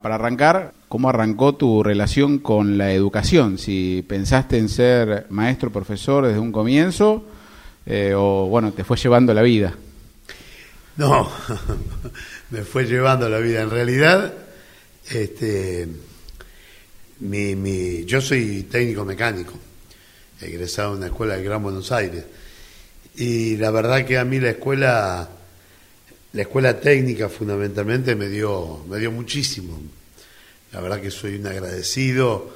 Para arrancar, ¿cómo arrancó tu relación con la educación? Si pensaste en ser maestro, profesor desde un comienzo, eh, o bueno, te fue llevando la vida. No, me fue llevando la vida. En realidad, este, mi, mi, yo soy técnico mecánico, egresado de una escuela de Gran Buenos Aires. Y la verdad que a mí la escuela la escuela técnica fundamentalmente me dio, me dio muchísimo. La verdad que soy un agradecido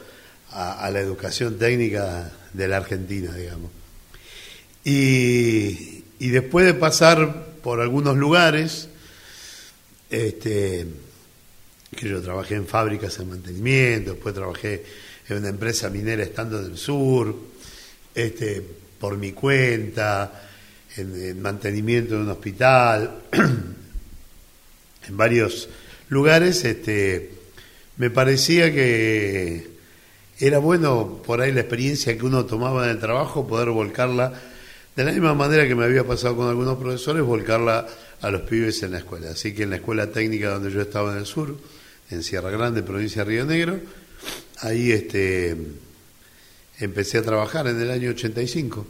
a, la educación técnica de la Argentina, digamos. Y, después de pasar por algunos lugares, este, que yo trabajé en fábricas de mantenimiento, después trabajé en una empresa minera estando en el sur, este, por mi cuenta, en, mantenimiento de un hospital, en varios lugares, este, me parecía que era bueno por ahí la experiencia que uno tomaba en el trabajo, poder volcarla, de la misma manera que me había pasado con algunos profesores, volcarla a los pibes en la escuela. Así que en la escuela técnica donde yo estaba en el sur, en Sierra Grande, provincia de Río Negro, ahí este, empecé a trabajar en el año 85.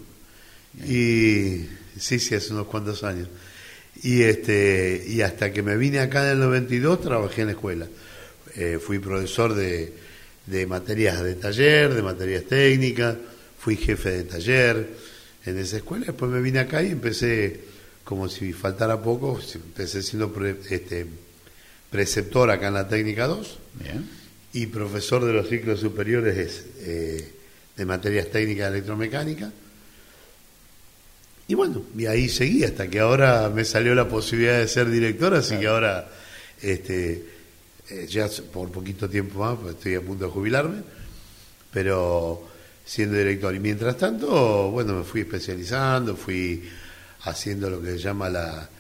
Y sí, sí, hace unos cuantos años. Y, este, y hasta que me vine acá en el 92 trabajé en la escuela. Eh, fui profesor de, de materias de taller, de materias técnicas, fui jefe de taller en esa escuela. Después me vine acá y empecé, como si faltara poco, empecé siendo este, preceptor acá en la técnica 2 y profesor de los ciclos superiores eh, de materias técnicas de electromecánica y bueno, y ahí seguí hasta que ahora me salió la posibilidad de ser director, así que ahora este, eh, ya por poquito tiempo más, pues estoy a punto de jubilarme, pero siendo director. Y mientras tanto, bueno, me fui especializando, fui haciendo lo que se llama la,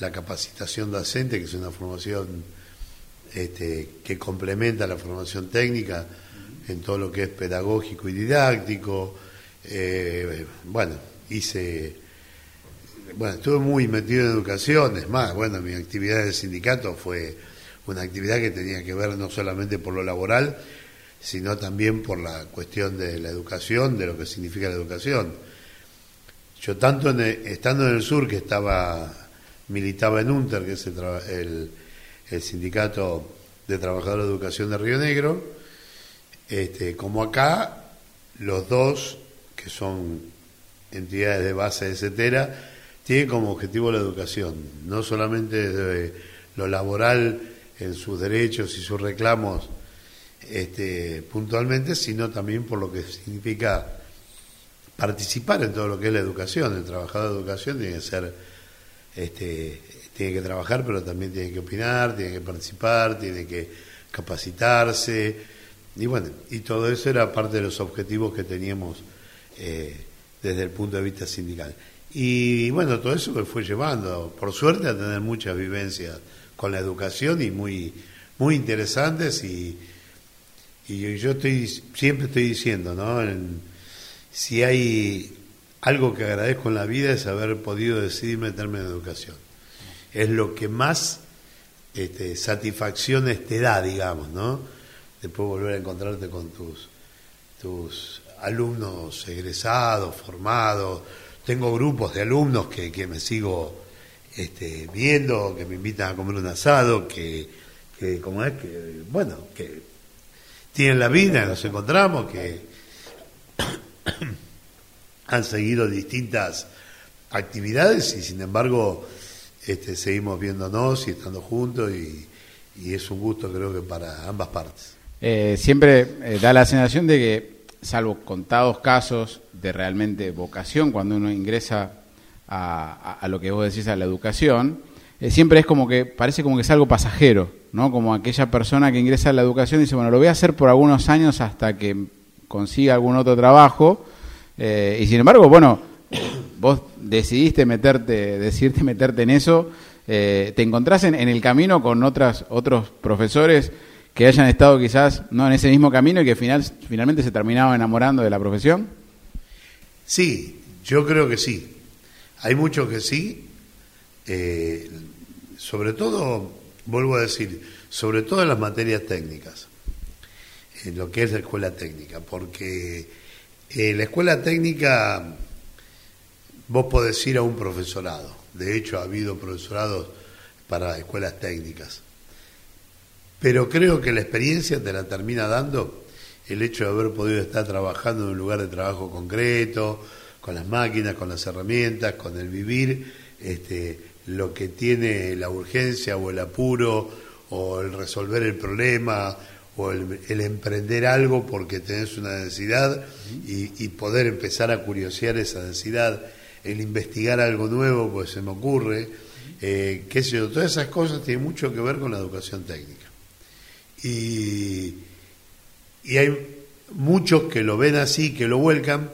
la capacitación docente, que es una formación este, que complementa la formación técnica en todo lo que es pedagógico y didáctico. Eh, bueno, hice, bueno, estuve muy metido en educación, es más, bueno, mi actividad del sindicato fue una actividad que tenía que ver no solamente por lo laboral, sino también por la cuestión de la educación, de lo que significa la educación. Yo tanto estando en el sur, que estaba militaba en UNTER, que es el, el, sindicato de trabajadores de educación de Río Negro, este, como acá, los dos, que son entidades de base, etcétera, tiene como objetivo la educación, no solamente desde lo laboral en sus derechos y sus reclamos este, puntualmente, sino también por lo que significa participar en todo lo que es la educación. El trabajador de educación tiene que ser, este, tiene que trabajar, pero también tiene que opinar, tiene que participar, tiene que capacitarse, y bueno, y todo eso era parte de los objetivos que teníamos. Eh, desde el punto de vista sindical. Y bueno, todo eso me fue llevando, por suerte, a tener muchas vivencias con la educación y muy, muy interesantes y, y yo estoy, siempre estoy diciendo, ¿no? si hay algo que agradezco en la vida es haber podido decidir meterme en educación. Es lo que más este, satisfacciones te da, digamos, ¿no? Después volver a encontrarte con tus, tus alumnos egresados, formados, tengo grupos de alumnos que, que me sigo este, viendo, que me invitan a comer un asado, que, que como es que, bueno, que tienen la vida, nos encontramos, que han seguido distintas actividades y sin embargo este, seguimos viéndonos y estando juntos y, y es un gusto creo que para ambas partes. Eh, siempre eh, da la sensación de que salvo contados casos de realmente vocación, cuando uno ingresa a, lo que vos decís, a la educación, eh, siempre es como que, parece como que es algo pasajero, ¿no? Como aquella persona que ingresa a la educación dice, bueno, lo voy a hacer por algunos años hasta que consiga algún otro trabajo, eh, y sin embargo, bueno, vos decidiste meterte, decidiste meterte en eso, eh, te encontrás en, en, el camino con otras, otros profesores que hayan estado quizás no en ese mismo camino y que final, finalmente se terminaban enamorando de la profesión? Sí, yo creo que sí. Hay muchos que sí. Eh, sobre todo, vuelvo a decir, sobre todo en las materias técnicas, en lo que es la escuela técnica, porque en la escuela técnica vos podés ir a un profesorado, de hecho ha habido profesorados para escuelas técnicas, pero creo que la experiencia te la termina dando el hecho de haber podido estar trabajando en un lugar de trabajo concreto, con las máquinas, con las herramientas, con el vivir, este, lo que tiene la urgencia o el apuro o el resolver el problema o el, emprender algo porque tenés una necesidad y, poder empezar a curiosear esa necesidad, el investigar algo nuevo, pues se me ocurre, eh, qué sé yo, todas esas cosas tienen mucho que ver con la educación técnica. Y, y hay muchos que lo ven así, que lo vuelcan,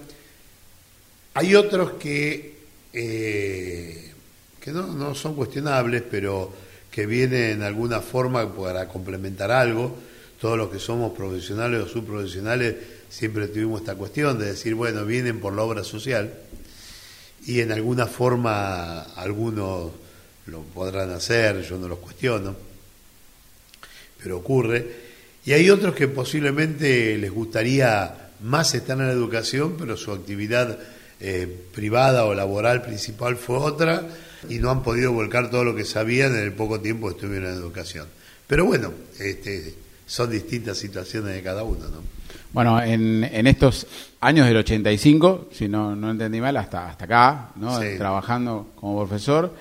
hay otros que, eh, que no, no son cuestionables, pero que vienen de alguna forma para complementar algo. Todos los que somos profesionales o subprofesionales siempre tuvimos esta cuestión de decir, bueno, vienen por la obra social y en alguna forma algunos lo podrán hacer, yo no los cuestiono, pero ocurre. Y hay otros que posiblemente les gustaría más estar en la educación, pero su actividad eh, privada o laboral principal fue otra y no han podido volcar todo lo que sabían en el poco tiempo que estuvieron en educación. Pero bueno, este, son distintas situaciones de cada uno, ¿no? Bueno, en, en estos años del 85, si no, no entendí mal, hasta, hasta acá, ¿no? trabajando como profesor,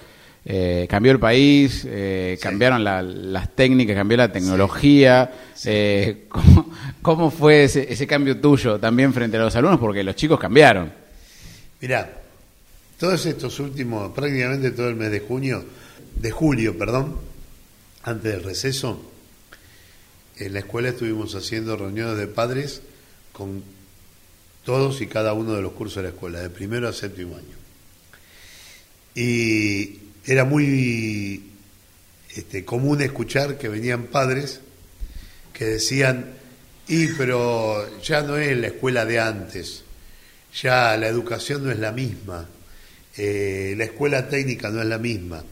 eh, cambió el país, eh, cambiaron las técnicas, cambió la tecnología. Eh, ¿cómo, ¿cómo, fue ese, ese cambio tuyo también frente a los alumnos? Porque los chicos cambiaron. Mirá, todos estos últimos, prácticamente todo el mes de junio, de julio, perdón, antes del receso, en la escuela estuvimos haciendo reuniones de padres con todos y cada uno de los cursos de la escuela, de primero a séptimo año. Y era muy este, común escuchar que venían padres que decían, y pero ya no es la escuela de antes, ya la educación no es la misma, eh, la escuela técnica no es la misma.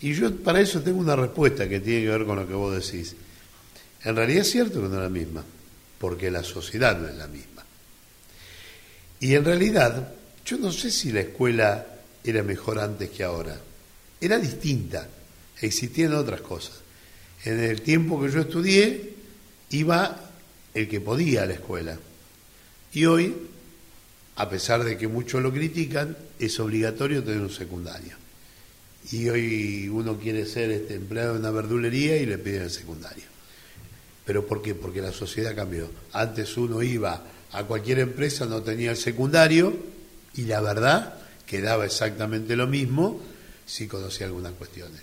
Y yo para eso tengo una respuesta que tiene que ver con lo que vos decís. En realidad es cierto que no es la misma, porque la sociedad no es la misma. Y en realidad, yo no sé si la escuela era mejor antes que ahora. Era distinta, existían otras cosas. En el tiempo que yo estudié, iba el que podía a la escuela. Y hoy a pesar de que muchos lo critican, es obligatorio tener un secundario. Y hoy uno quiere ser este, empleado en una verdulería y le piden el secundario. ¿Pero por qué? Porque la sociedad cambió. Antes uno iba a cualquier empresa, no tenía el secundario y la verdad quedaba exactamente lo mismo si conocía algunas cuestiones.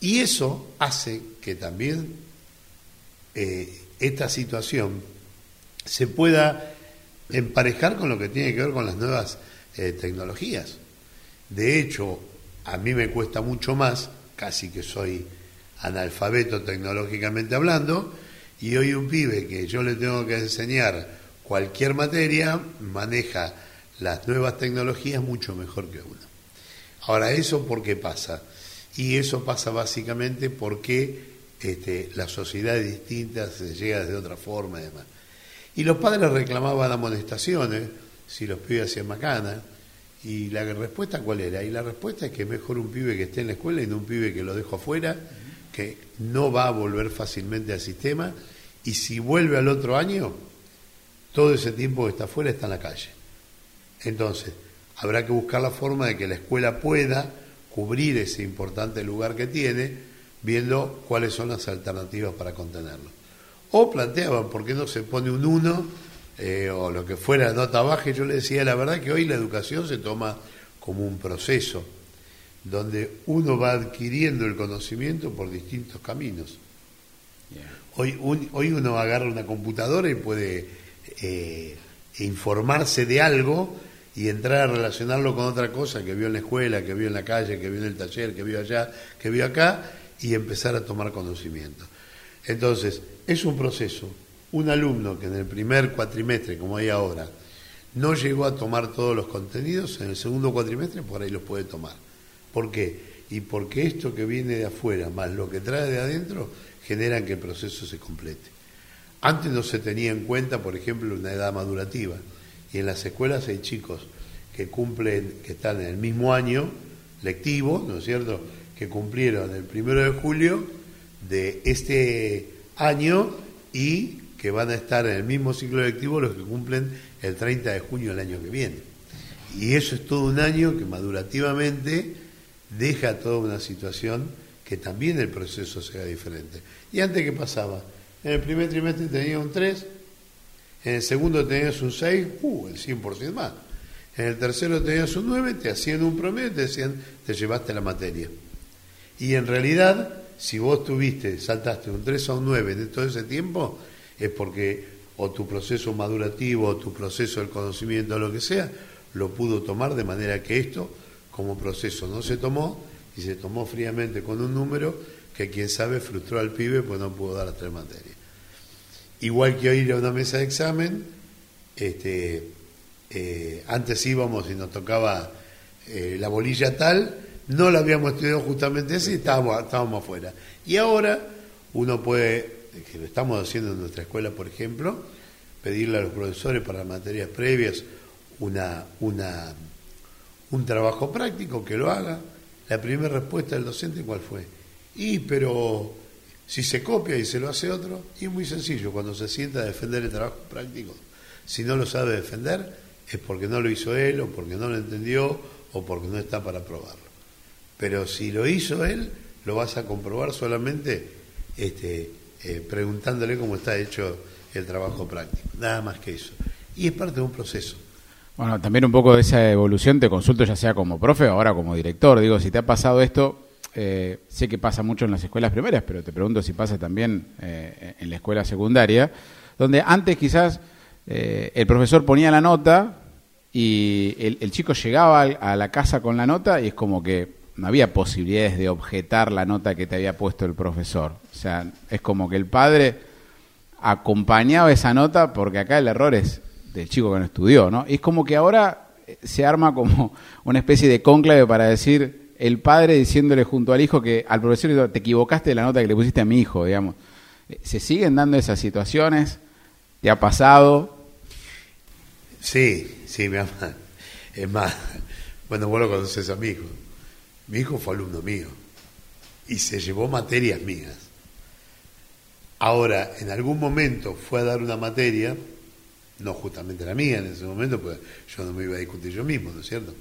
Y eso hace que también eh, esta situación se pueda emparejar con lo que tiene que ver con las nuevas eh, tecnologías. De hecho, a mí me cuesta mucho más, casi que soy analfabeto tecnológicamente hablando, y hoy un pibe que yo le tengo que enseñar cualquier materia maneja las nuevas tecnologías mucho mejor que uno. Ahora, ¿eso por qué pasa? Y eso pasa básicamente porque este, la sociedad es distinta, se llega de otra forma y demás. Y los padres reclamaban amonestaciones si los pibes hacían macana. ¿Y la respuesta cuál era? Y la respuesta es que mejor un pibe que esté en la escuela y no un pibe que lo dejo afuera, que no va a volver fácilmente al sistema, y si vuelve al otro año, todo ese tiempo que está afuera está en la calle. Entonces, habrá que buscar la forma de que la escuela pueda cubrir ese importante lugar que tiene, viendo cuáles son las alternativas para contenerlo. O planteaban, ¿por qué no se pone un 1 eh, o lo que fuera nota baja? yo le decía, la verdad que hoy la educación se toma como un proceso, donde uno va adquiriendo el conocimiento por distintos caminos. Hoy, hoy uno agarra una computadora y puede eh, informarse de algo y entrar a relacionarlo con otra cosa que vio en la escuela, que vio en la calle, que vio en el taller, que vio allá, que vio acá, y empezar a tomar conocimiento. Entonces, es un proceso. Un alumno que en el primer cuatrimestre, como hay ahora, no llegó a tomar todos los contenidos, en el segundo cuatrimestre por ahí los puede tomar. ¿Por qué? Y porque esto que viene de afuera, más lo que trae de adentro, generan que el proceso se complete. Antes no se tenía en cuenta, por ejemplo, una edad madurativa. Y en las escuelas hay chicos que cumplen, que están en el mismo año lectivo, ¿no es cierto?, que cumplieron el primero de julio de este año y que van a estar en el mismo ciclo lectivo los que cumplen el 30 de junio del año que viene. Y eso es todo un año que madurativamente deja toda una situación que también el proceso sea diferente. ¿Y antes qué pasaba? En el primer trimestre tenías un 3, en el segundo tenías un 6, uh, el 100% más. En el tercero tenías un 9, te hacían un promedio y te decían, te llevaste la materia. Y en realidad, si vos tuviste, saltaste un 3 a un 9 en todo ese tiempo, es porque o tu proceso madurativo, o tu proceso del conocimiento, o lo que sea, lo pudo tomar de manera que esto, como proceso, no se tomó y se tomó fríamente con un número que quien sabe frustró al pibe pues no pudo dar las tres materias. Igual que ir a una mesa de examen, este, eh, antes íbamos y nos tocaba eh, la bolilla tal, no la habíamos estudiado justamente así estábamos, estábamos afuera. Y ahora uno puede, que lo estamos haciendo en nuestra escuela, por ejemplo, pedirle a los profesores para materias previas una, un trabajo práctico que lo haga. La primera respuesta del docente, ¿cuál fue? Y, pero si se copia y se lo hace otro, y es muy sencillo, cuando se sienta a defender el trabajo práctico, si no lo sabe defender, es porque no lo hizo él, o porque no lo entendió, o porque no está para probarlo. Pero si lo hizo él, lo vas a comprobar solamente este, eh, preguntándole cómo está hecho el trabajo práctico. Nada más que eso. Y es parte de un proceso. Bueno, también un poco de esa evolución te consulto ya sea como profe o ahora como director. Digo, si te ha pasado esto, eh, sé que pasa mucho en las escuelas primarias, pero te pregunto si pasa también eh, en la escuela secundaria, donde antes quizás el profesor ponía la nota y el chico llegaba a la casa con la nota y es como que no había posibilidades de objetar la nota que te había puesto el profesor. O sea, es como que el padre acompañaba esa nota porque acá el error es del chico que no estudió, ¿no? Y es como que ahora se arma como una especie de cónclave para decir el padre diciéndole junto al hijo que al profesor te equivocaste de la nota que le pusiste a mi hijo, digamos. ¿Se siguen dando esas situaciones? ¿Te ha pasado? Sí, sí, mi mamá. Es más, bueno, vos lo conoces a mi hijo. Mi hijo fue alumno mío y se llevó materias mías. Ahora, en algún momento fue a dar una materia, no justamente la mía en ese momento, pues yo no me iba a discutir yo mismo, ¿no es cierto?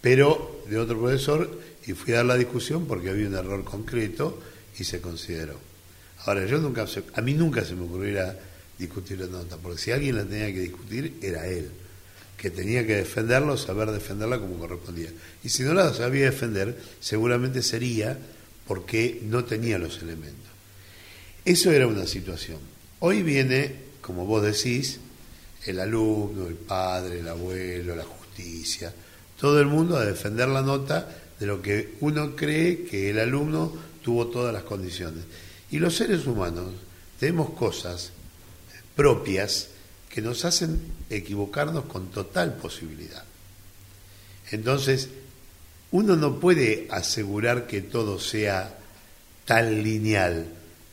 Pero de otro profesor y fui a dar la discusión porque había un error concreto y se consideró. Ahora, yo nunca, a mí nunca se me ocurriera discutir la nota, porque si alguien la tenía que discutir era él que tenía que defenderlo, saber defenderla como correspondía. Y si no la sabía defender, seguramente sería porque no tenía los elementos. Eso era una situación. Hoy viene, como vos decís, el alumno, el padre, el abuelo, la justicia, todo el mundo a defender la nota de lo que uno cree que el alumno tuvo todas las condiciones. Y los seres humanos tenemos cosas propias que nos hacen equivocarnos con total posibilidad. Entonces, uno no puede asegurar que todo sea tan lineal,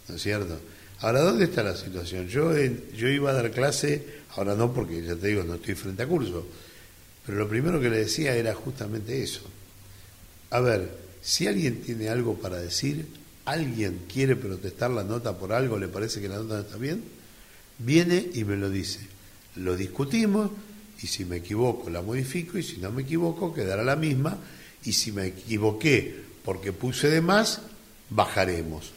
¿no es cierto? Ahora, ¿dónde está la situación? Yo, yo iba a dar clase, ahora no porque ya te digo, no estoy frente a curso, pero lo primero que le decía era justamente eso. A ver, si alguien tiene algo para decir, alguien quiere protestar la nota por algo, le parece que la nota no está bien, viene y me lo dice. Lo discutimos y si me equivoco la modifico y si no me equivoco quedará la misma y si me equivoqué porque puse de más, bajaremos.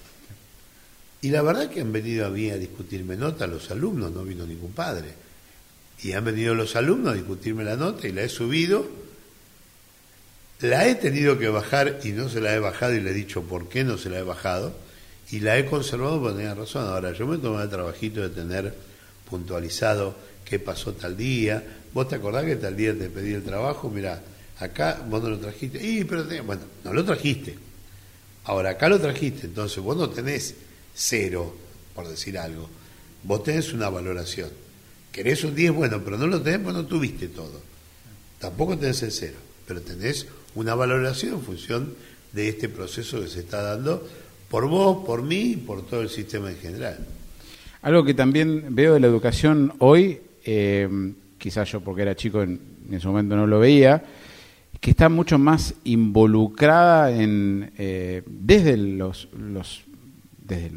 Y la verdad que han venido a mí a discutirme nota los alumnos, no vino ningún padre. Y han venido los alumnos a discutirme la nota y la he subido. La he tenido que bajar y no se la he bajado y le he dicho por qué no se la he bajado. Y la he conservado porque tenía razón. Ahora, yo me tomé el trabajito de tener puntualizado qué pasó tal día. ¿Vos te acordás que tal día te pedí el trabajo? Mira, acá vos no lo trajiste. Y, pero bueno, no lo trajiste. Ahora, acá lo trajiste, entonces vos no tenés cero, por decir algo. Vos tenés una valoración. Querés un 10, bueno, pero no lo tenés porque no tuviste todo. Tampoco tenés el cero, pero tenés una valoración en función de este proceso que se está dando por vos, por mí y por todo el sistema en general. Algo que también veo de la educación hoy, eh, quizás yo porque era chico en, ese momento no lo veía, que está mucho más involucrada en eh, desde los desde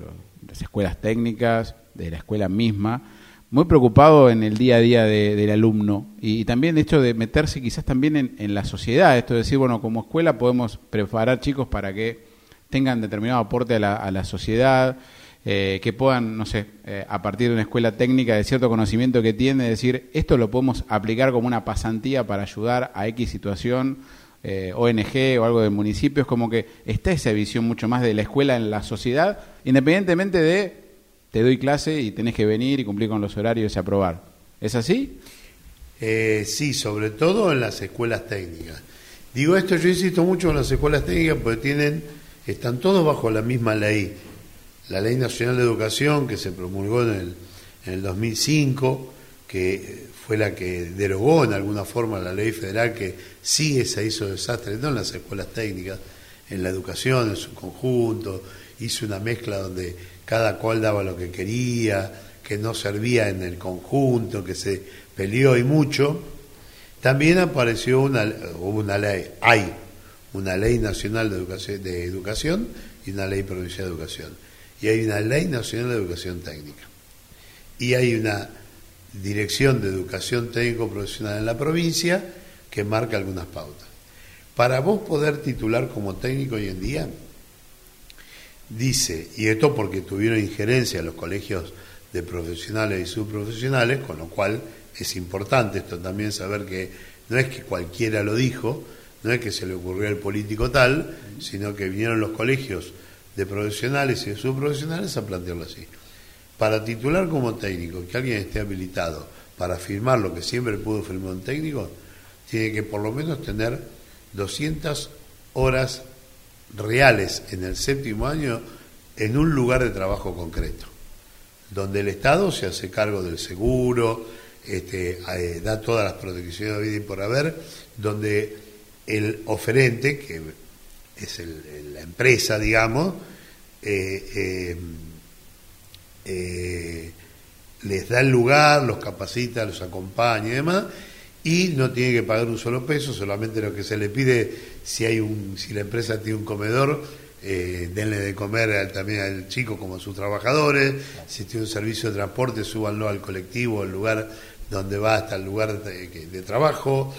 las escuelas técnicas, desde la escuela misma, muy preocupado en el día a día del alumno y, también de hecho de meterse quizás también en, la sociedad, esto de decir, bueno, como escuela podemos preparar chicos para que tengan determinado aporte a la, sociedad, eh, que puedan, no sé, eh, a partir de una escuela técnica de cierto conocimiento que tiene, decir, esto lo podemos aplicar como una pasantía para ayudar a X situación, eh, ONG o algo del municipio, es como que está esa visión mucho más de la escuela en la sociedad, independientemente de te doy clase y tenés que venir y cumplir con los horarios y aprobar. ¿Es así? sí, sobre todo en las escuelas técnicas. Digo esto, yo insisto mucho en las escuelas técnicas porque tienen, están todos bajo la misma ley la Ley Nacional de Educación que se promulgó en el, en el 2005, que fue la que derogó en alguna forma la ley federal que sí se hizo desastre, no en las escuelas técnicas, en la educación en su conjunto, hizo una mezcla donde cada cual daba lo que quería, que no servía en el conjunto, que se peleó y mucho. También apareció una, una ley, hay una ley nacional de educación, de educación y una ley provincial de educación y hay una ley nacional de educación técnica. Y hay una dirección de educación técnico profesional en la provincia que marca algunas pautas. Para vos poder titular como técnico hoy en día, dice, y esto porque tuvieron injerencia los colegios de profesionales y subprofesionales, con lo cual es importante esto también saber que no es que cualquiera lo dijo, no es que se le ocurrió al político tal, sino que vinieron los colegios de profesionales y de subprofesionales a plantearlo así. Para titular como técnico, que alguien esté habilitado para firmar lo que siempre pudo firmar un técnico, tiene que por lo menos tener 200 horas reales en el séptimo año en un lugar de trabajo concreto, donde el Estado se hace cargo del seguro, este, eh, da todas las protecciones de vida y por haber, donde el oferente, que es la empresa, digamos, eh, eh, les da el lugar, los capacita, los acompaña y demás, y no tiene que pagar un solo peso, solamente lo que se le pide, si hay un, si la empresa tiene un comedor, denle de comer también al chico como a sus trabajadores, si tiene un servicio de transporte, súbanlo al colectivo, al lugar donde va hasta el lugar de trabajo,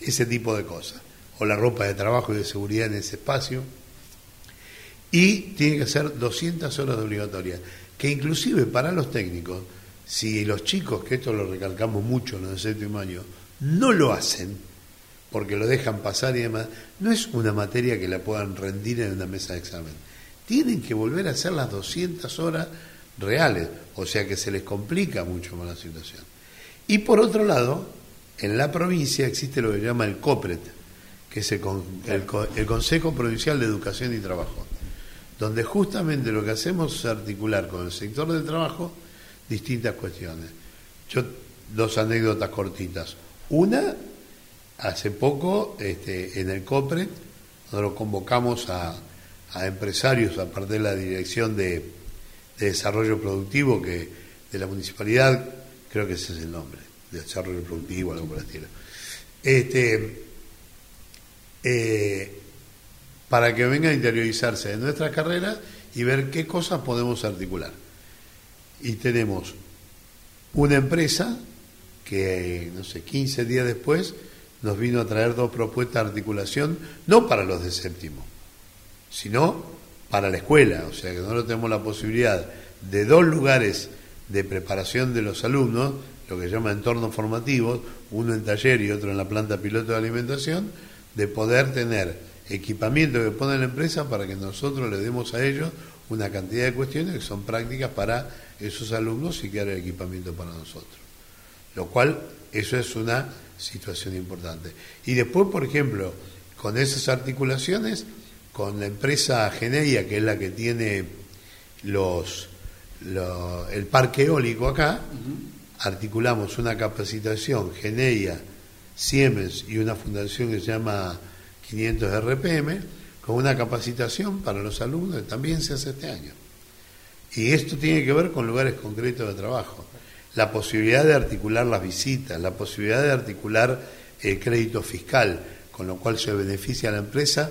ese tipo de cosas. O la ropa de trabajo y de seguridad en ese espacio. Y tiene que ser 200 horas de obligatoria, que inclusive para los técnicos, si los chicos, que esto lo recalcamos mucho en el séptimo año, no lo hacen, porque lo dejan pasar y demás, no es una materia que la puedan rendir en una mesa de examen. Tienen que volver a hacer las 200 horas reales, o sea que se les complica mucho más la situación. Y por otro lado, en la provincia existe lo que se llama el COPRET, que es el, Consejo Provincial de Educación y Trabajo, donde justamente lo que hacemos es articular con el sector del trabajo distintas cuestiones. Yo, dos anécdotas cortitas. Una, hace poco, este, en el COPRE, nosotros convocamos a, empresarios, aparte de la Dirección de, Desarrollo Productivo que de la municipalidad, creo que ese es el nombre, de Desarrollo Productivo, algo por el estilo. Este, eh, para que venga a interiorizarse de nuestra carrera y ver qué cosas podemos articular. Y tenemos una empresa que, no sé, 15 días después nos vino a traer dos propuestas de articulación, no para los de séptimo, sino para la escuela, o sea que nosotros tenemos la posibilidad de dos lugares de preparación de los alumnos, lo que se llama entornos formativos, uno en taller y otro en la planta piloto de alimentación, de poder tener equipamiento que pone la empresa para que nosotros le demos a ellos una cantidad de cuestiones que son prácticas para esos alumnos y que el equipamiento para nosotros. Lo cual, eso es una situación importante. Y después, por ejemplo, con esas articulaciones, con la empresa Geneia, que es la que tiene los, el parque eólico acá, articulamos una capacitación Geneia Siemens y una fundación que se llama 500 RPM, con una capacitación para los alumnos que también se hace este año. Y esto tiene que ver con lugares concretos de trabajo. La posibilidad de articular las visitas, la posibilidad de articular el crédito fiscal, con lo cual se beneficia a la empresa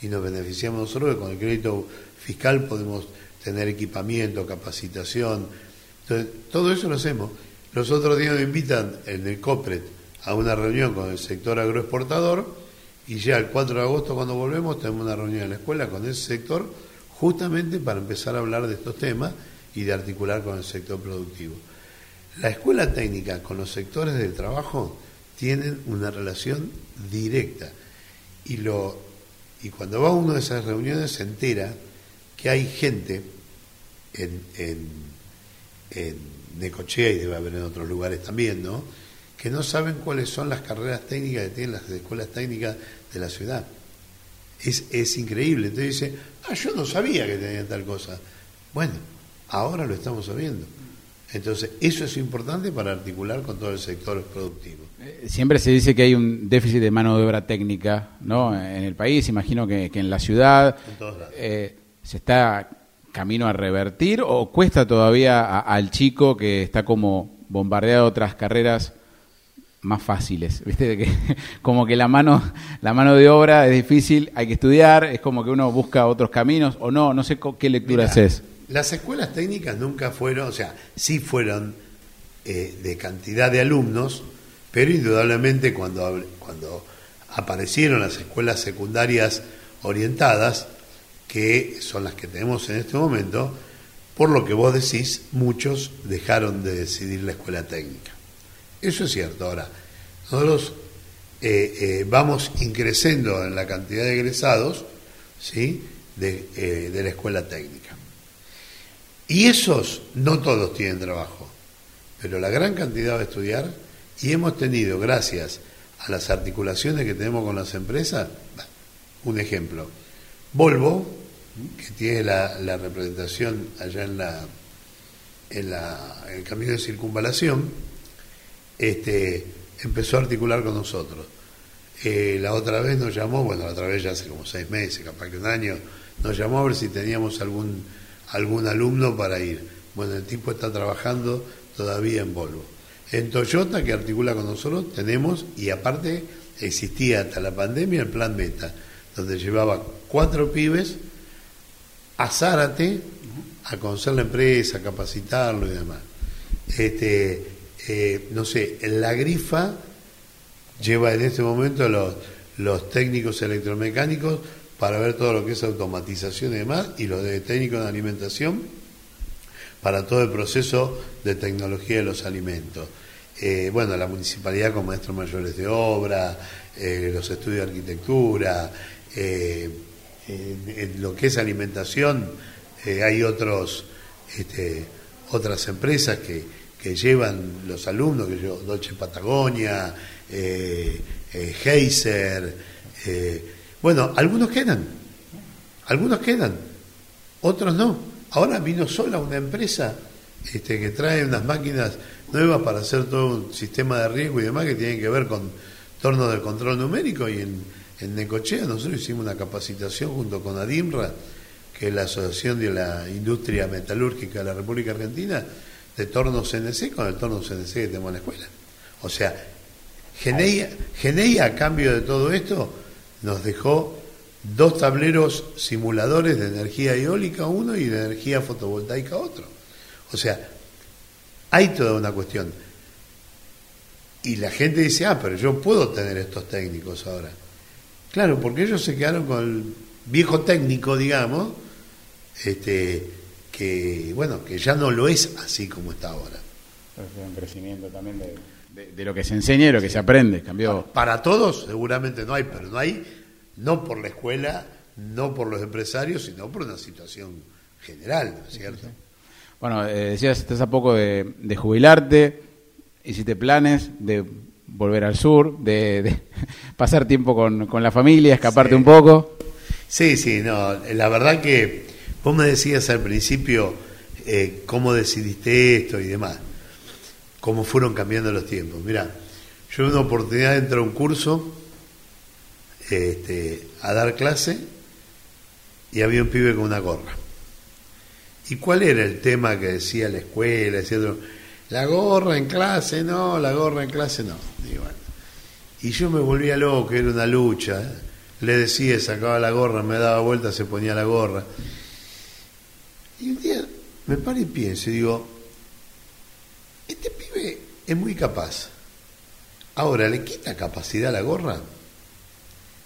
y nos beneficiamos nosotros, que con el crédito fiscal podemos tener equipamiento, capacitación. Entonces, todo eso lo hacemos. Los otros días nos invitan en el COPRET a una reunión con el sector agroexportador y ya el 4 de agosto cuando volvemos tenemos una reunión en la escuela con ese sector justamente para empezar a hablar de estos temas y de articular con el sector productivo. La escuela técnica con los sectores del trabajo tienen una relación directa y lo y cuando va a una de esas reuniones se entera que hay gente en, en, en Necochea y debe haber en otros lugares también, ¿no? que no saben cuáles son las carreras técnicas que tienen las escuelas técnicas de la ciudad. Es, es increíble. Entonces dice, ah, yo no sabía que tenían tal cosa. Bueno, ahora lo estamos sabiendo. Entonces, eso es importante para articular con todo el sector productivo. Eh, siempre se dice que hay un déficit de mano de obra técnica ¿no? en el país, imagino que, en la ciudad eh, se está camino a revertir o cuesta todavía al chico que está como bombardeado de otras carreras más fáciles, ¿viste? Que, como que la mano, la mano de obra es difícil, hay que estudiar, es como que uno busca otros caminos, o no, no sé qué lectura haces. Las escuelas técnicas nunca fueron, o sea, sí fueron eh, de cantidad de alumnos, pero indudablemente cuando, cuando aparecieron las escuelas secundarias orientadas, que son las que tenemos en este momento, por lo que vos decís, muchos dejaron de decidir la escuela técnica. Eso es cierto. Ahora, nosotros eh, eh, vamos increciendo en la cantidad de egresados ¿sí? de, de la escuela técnica. Y esos no todos tienen trabajo, pero la gran cantidad va a estudiar y hemos tenido, gracias a las articulaciones que tenemos con las empresas, un ejemplo, Volvo, que tiene la, representación allá en, la, en, la, en el camino de circunvalación, este, empezó a articular con nosotros. Eh, la otra vez nos llamó, bueno, la otra vez ya hace como seis meses, capaz que un año, nos llamó a ver si teníamos algún, algún alumno para ir. Bueno, el tipo está trabajando todavía en Volvo. En Toyota, que articula con nosotros, tenemos, y aparte existía hasta la pandemia el plan Meta, donde llevaba cuatro pibes a Zárate a conocer la empresa, a capacitarlo y demás. Este, eh, no sé, la grifa lleva en este momento los, los técnicos electromecánicos para ver todo lo que es automatización y demás, y los de técnicos de alimentación para todo el proceso de tecnología de los alimentos. Eh, bueno, la municipalidad con maestros mayores de obra, eh, los estudios de arquitectura, en, lo que es alimentación hay otros, este, otras empresas que, que llevan los alumnos, que yo, Dolce Patagonia, eh, eh Heiser, eh, bueno, algunos quedan, algunos quedan, otros no. Ahora vino sola una empresa este, que trae unas máquinas nuevas para hacer todo un sistema de riesgo y demás que tienen que ver con tornos de control numérico y en, en Necochea nosotros hicimos una capacitación junto con ADIMRA, que es la Asociación de la Industria Metalúrgica de la República Argentina, de torno CNC con el torno CNC que tenemos en la escuela. O sea, Geneia, a cambio de todo esto nos dejó dos tableros simuladores de energía eólica uno y de energía fotovoltaica otro. O sea, hay toda una cuestión. Y la gente dice, ah, pero yo puedo tener estos técnicos ahora. Claro, porque ellos se quedaron con el viejo técnico, digamos, este, que bueno, que ya no lo es así como está ahora. Es un crecimiento también de, lo que se enseña y lo que se aprende, cambió. Para, todos seguramente no hay, pero no hay, no por la escuela, no por los empresarios, sino por una situación general, ¿no es cierto? Bueno, eh, decías, estás a poco de, jubilarte, hiciste planes de volver al sur, de, pasar tiempo con, con, la familia, escaparte un poco. Sí, sí, no, la verdad que Vos me decías al principio eh, cómo decidiste esto y demás, cómo fueron cambiando los tiempos. Mira, yo tuve una oportunidad de entrar a un curso este, a dar clase y había un pibe con una gorra. ¿Y cuál era el tema que decía la escuela? Decía la gorra en clase, no, la gorra en clase, no. Y, yo me volvía loco, era una lucha. ¿eh? Le decía, sacaba la gorra, me daba vuelta, se ponía la gorra. Y un día me paro y pienso y digo, es muy capaz. Ahora, ¿le quita capacidad la gorra?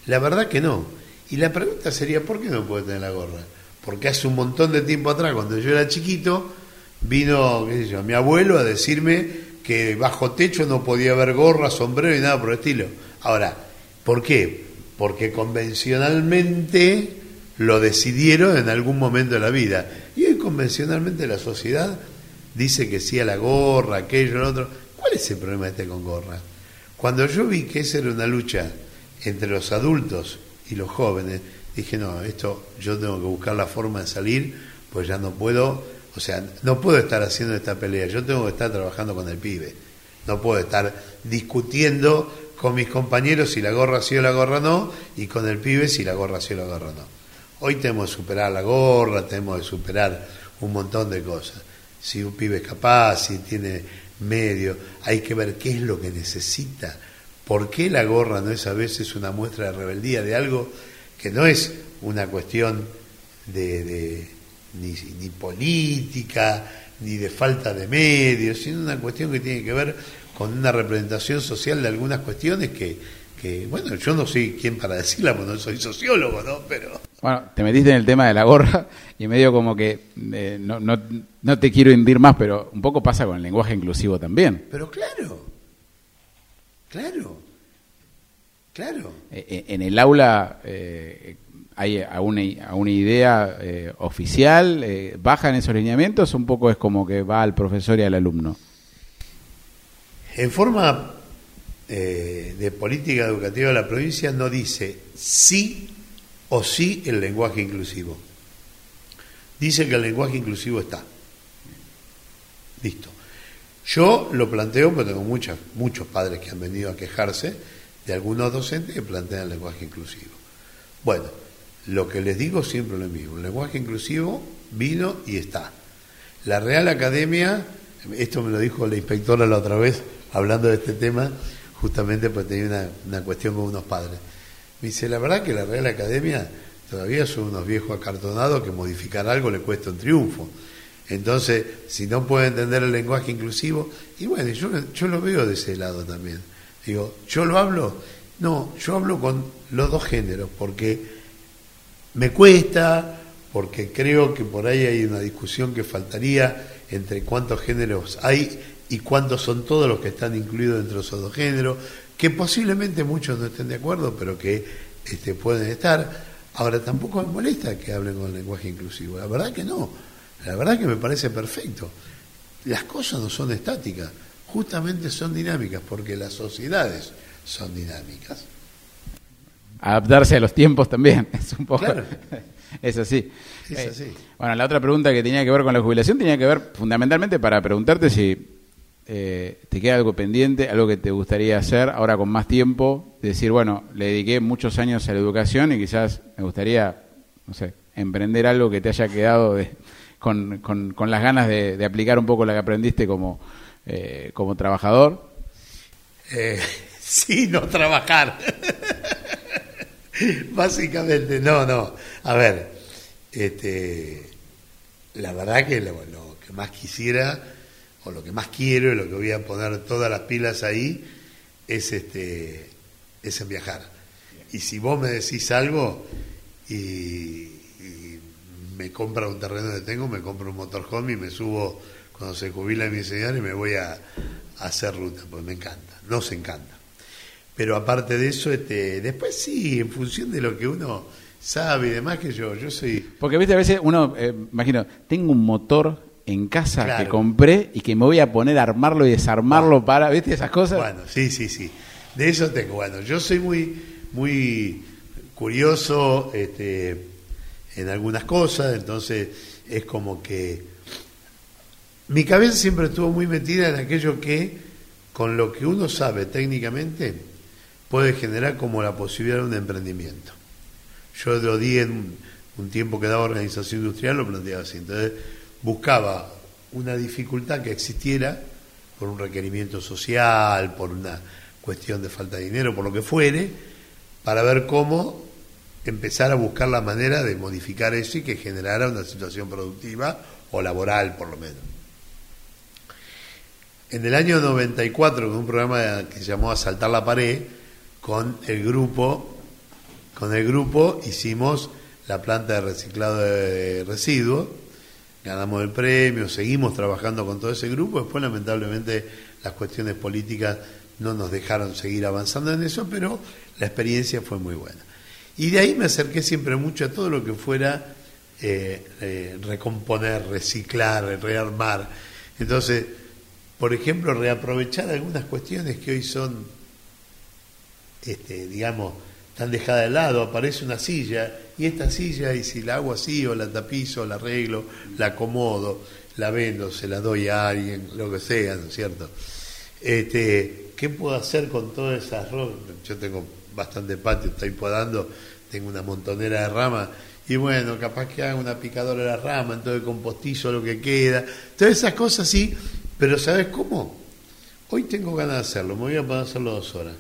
La verdad que no. Y la pregunta sería, ¿por qué no puede tener la gorra? Porque hace un montón de tiempo atrás, cuando yo era chiquito, vino, mi abuelo a decirme que bajo techo no podía haber gorra, sombrero y nada por el estilo. Ahora, ¿por qué? Porque convencionalmente lo decidieron en algún momento de la vida. Y hoy convencionalmente la sociedad dice que sí a la gorra, aquello, lo otro. ¿Cuál es el problema este con gorra? Cuando yo vi que esa era una lucha entre los adultos y los jóvenes, dije, no, esto yo tengo que buscar la forma de salir, pues ya no puedo, o sea, no puedo estar haciendo esta pelea, yo tengo que estar trabajando con el pibe, no puedo estar discutiendo con mis compañeros si la gorra sí o la gorra no, y con el pibe si la gorra sí o la gorra no. Hoy tenemos que superar la gorra, tenemos que superar un montón de cosas. Si un pibe es capaz, si tiene medio, hay que ver qué es lo que necesita. ¿Por qué la gorra no es a veces una muestra de rebeldía de algo que no es una cuestión de, ni, ni, política, ni de falta de medios, sino una cuestión que tiene que ver con una representación social de algunas cuestiones que, que bueno, yo no soy quien para decirla, porque no soy sociólogo, ¿no? Pero... Bueno, te metiste en el tema de la gorra y medio como que, eh, no, no, no te quiero hundir más, pero un poco pasa con el lenguaje inclusivo también. Pero claro, claro, claro. Eh, eh, en el aula hay a una, a una idea oficial, bajan esos lineamientos, un poco es como que va al profesor y al alumno. En forma eh, de política educativa de la provincia no dice sí o sí el lenguaje inclusivo. Dice que el lenguaje inclusivo está. Listo. Yo lo planteo porque tengo muchas, muchos padres que han venido a quejarse de algunos docentes que plantean el lenguaje inclusivo. Bueno, lo que les digo siempre lo mismo. El lenguaje inclusivo vino y está. La Real Academia, esto me lo dijo la inspectora la otra vez hablando de este tema, justamente pues tenía una, cuestión con unos padres. Me dice, la verdad que la Real Academia todavía son unos viejos acartonados que modificar algo le cuesta un triunfo. Entonces, si no puede entender el lenguaje inclusivo, y bueno, yo, yo lo veo de ese lado también. Digo, ¿yo lo hablo? No, yo hablo con los dos géneros, porque me cuesta, porque creo que por ahí hay una discusión que faltaría entre cuántos géneros hay y cuántos son todos los que están incluidos dentro de esos dos géneros, que posiblemente muchos no estén de acuerdo, pero que este, pueden estar. Ahora, tampoco me molesta que hablen con lenguaje inclusivo, la verdad que no, la verdad que me parece perfecto. Las cosas no son estáticas, justamente son dinámicas, porque las sociedades son dinámicas. Adaptarse a los tiempos también, es un poco... Es así. Es eh, así. bueno, la otra pregunta que tenía que ver con la jubilación tenía que ver fundamentalmente para preguntarte si eh, te queda algo pendiente, algo que te gustaría hacer ahora con más tiempo, decir, bueno, le dediqué muchos años a la educación y quizás me gustaría, no sé, emprender algo que te haya quedado con, con, las ganas de, aplicar un poco lo que aprendiste como, eh, como trabajador? Eh, sí, no trabajar. Básicamente, no, no. A ver, este, la verdad que lo que más quisiera o lo que más quiero y lo que voy a poner todas las pilas ahí es este es en viajar. Y si vos me decís algo y, me compra un terreno que tengo, me compro un motorhome y me subo cuando se jubila mi señor y me voy a, hacer ruta, porque me encanta, nos encanta. Pero aparte de eso, este, después sí, en función de lo que uno sabe y demás que yo, yo soy... Porque viste, a veces uno, eh, imagino, tengo un motor en casa que compré y que me voy a poner a armarlo y desarmarlo para, ¿viste esas cosas? Bueno, sí, sí, sí. De eso tengo. Bueno, yo soy muy, muy curioso este, en algunas cosas, entonces es como que mi cabeza siempre estuvo muy metida en aquello que, con lo que uno sabe técnicamente, puede generar como la posibilidad de un emprendimiento. Yo lo di en un tiempo que daba organización industrial lo planteaba así. Entonces buscaba una dificultad que existiera por un requerimiento social, por una cuestión de falta de dinero, por lo que fuere, para ver cómo empezar a buscar la manera de modificar eso y que generara una situación productiva o laboral por lo menos. En el año 94, con un programa que se llamó Asaltar la pared, con el grupo, con el grupo hicimos la planta de reciclado de residuos, ganamos el premio, seguimos trabajando con todo ese grupo, después lamentablemente las cuestiones políticas no nos dejaron seguir avanzando en eso, pero la experiencia fue muy buena. Y de ahí me acerqué siempre mucho a todo lo que fuera eh, eh, recomponer, reciclar, rearmar. Entonces, por ejemplo, reaprovechar algunas cuestiones que hoy son, este, digamos, están dejadas de lado, aparece una silla, y esta silla, y si la hago así, o la tapizo, la arreglo, la acomodo, la vendo, se la doy a alguien, lo que sea, ¿no es cierto? Este, ¿Qué puedo hacer con todas esas ramas? Yo tengo bastante patio, estoy podando, tengo una montonera de ramas, y bueno, capaz que haga una picadora de la rama, entonces compostizo lo que queda, todas esas cosas sí, pero ¿sabes cómo? Hoy tengo ganas de hacerlo, me voy a poder hacerlo dos horas.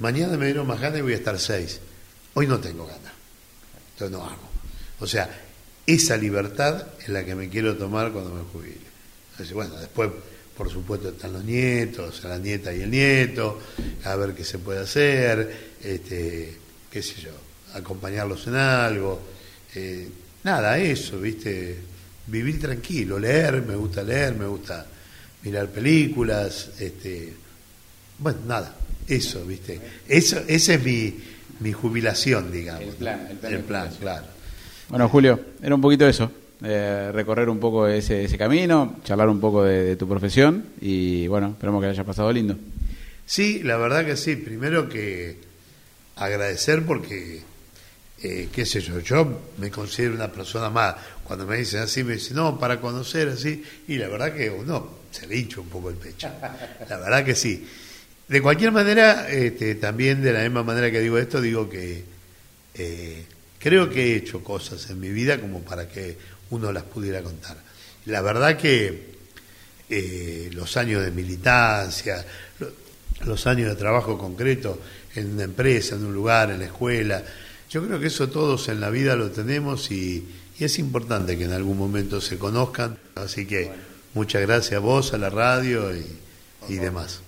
Mañana me dieron más ganas y voy a estar seis. Hoy no tengo ganas, entonces no hago. O sea, esa libertad es la que me quiero tomar cuando me jubile. Entonces, bueno, después por supuesto están los nietos, la nieta y el nieto, a ver qué se puede hacer, este, qué sé yo, acompañarlos en algo. Eh, nada, eso, ¿viste? Vivir tranquilo, leer, me gusta leer, me gusta mirar películas, este, bueno, nada, eso, ¿viste? Eso, esa es mi, mi jubilación, digamos. El plan, el plan, el plan claro. Bueno, Julio, era un poquito eso. Eh, recorrer un poco ese, ese, camino, charlar un poco de, tu profesión y bueno, esperamos que haya pasado lindo. Sí, la verdad que sí. Primero que agradecer porque, eh, qué sé yo, yo me considero una persona más. Cuando me dicen así, me dicen, no, para conocer así. Y la verdad que uno se le hincha un poco el pecho. La verdad que sí. De cualquier manera, este, también de la misma manera que digo esto, digo que eh, creo que he hecho cosas en mi vida como para que uno las pudiera contar. La verdad que eh, los años de militancia, los años de trabajo concreto en una empresa, en un lugar, en la escuela, yo creo que eso todos en la vida lo tenemos y, es importante que en algún momento se conozcan. Así que muchas gracias a vos, a la radio y demás.